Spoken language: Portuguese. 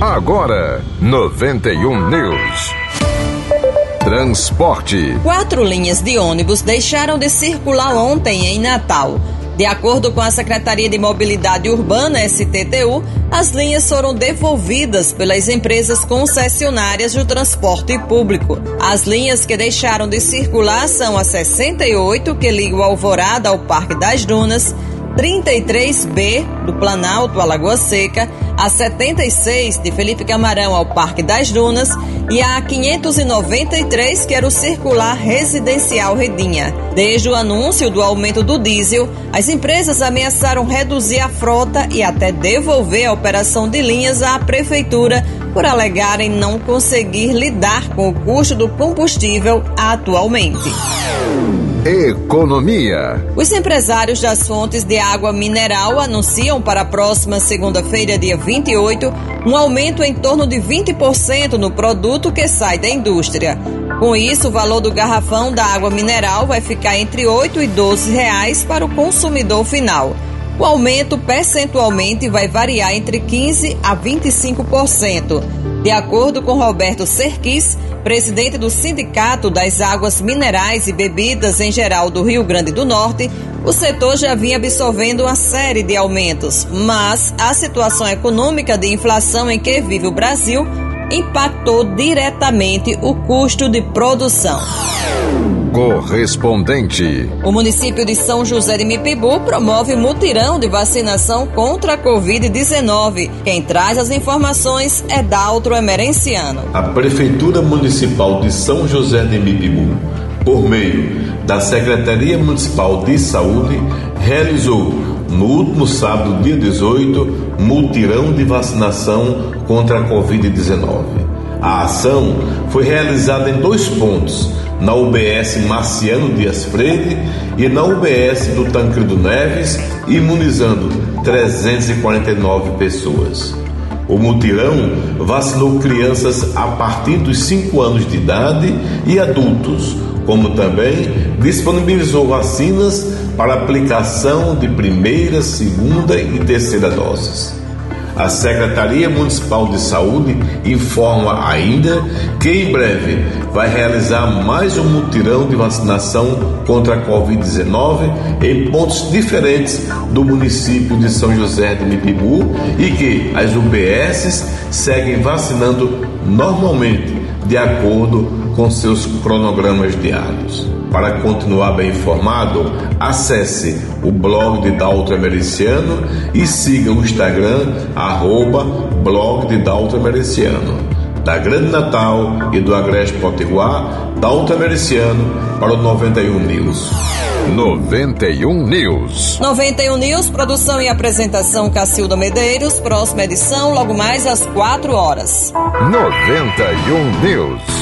Agora, 91 News. Transporte. Quatro linhas de ônibus deixaram de circular ontem em Natal. De acordo com a Secretaria de Mobilidade Urbana, STTU, as linhas foram devolvidas pelas empresas concessionárias do transporte público. As linhas que deixaram de circular são a 68, que liga o Alvorada ao Parque das Dunas, 33B do Planalto à Lagoa Seca, a 76 de Felipe Camarão ao Parque das Dunas e a 593 que era o circular residencial Redinha. Desde o anúncio do aumento do diesel, as empresas ameaçaram reduzir a frota e até devolver a operação de linhas à prefeitura por alegarem não conseguir lidar com o custo do combustível atualmente. Economia. Os empresários das fontes de água mineral anunciam para a próxima segunda-feira, dia 28, um aumento em torno de 20% no produto que sai da indústria. Com isso, o valor do garrafão da água mineral vai ficar entre 8 e 12 reais para o consumidor final. O aumento percentualmente vai variar entre 15 a 25%. De acordo com Roberto Serquis, presidente do Sindicato das Águas Minerais e Bebidas em geral do Rio Grande do Norte, o setor já vinha absorvendo uma série de aumentos, mas a situação econômica de inflação em que vive o Brasil impactou diretamente o custo de produção. Correspondente. O município de São José de Mipibu promove mutirão de vacinação contra a Covid-19. Quem traz as informações é Daltro Emerenciano. A Prefeitura Municipal de São José de Mipibu, por meio da Secretaria Municipal de Saúde, realizou no último sábado, dia 18, mutirão de vacinação contra a Covid-19. A ação foi realizada em dois pontos na UBS Marciano Dias Freire e na UBS do Tancredo Neves, imunizando 349 pessoas. O mutirão vacinou crianças a partir dos 5 anos de idade e adultos, como também disponibilizou vacinas para aplicação de primeira, segunda e terceira doses. A Secretaria Municipal de Saúde informa ainda que em breve vai realizar mais um mutirão de vacinação contra a Covid-19 em pontos diferentes do município de São José de Mipibu e que as UBSs seguem vacinando normalmente de acordo com seus cronogramas diários. Para continuar bem informado, acesse o blog de Dalton Emericiano e siga o Instagram, arroba blog de Dalton. Da Grande Natal e do Agreste Potiguar, Dalton Emericiano para o 91 News. 91 News. 91 News, produção e apresentação Cacilda Medeiros. Próxima edição, logo mais às 4 horas. 91 News.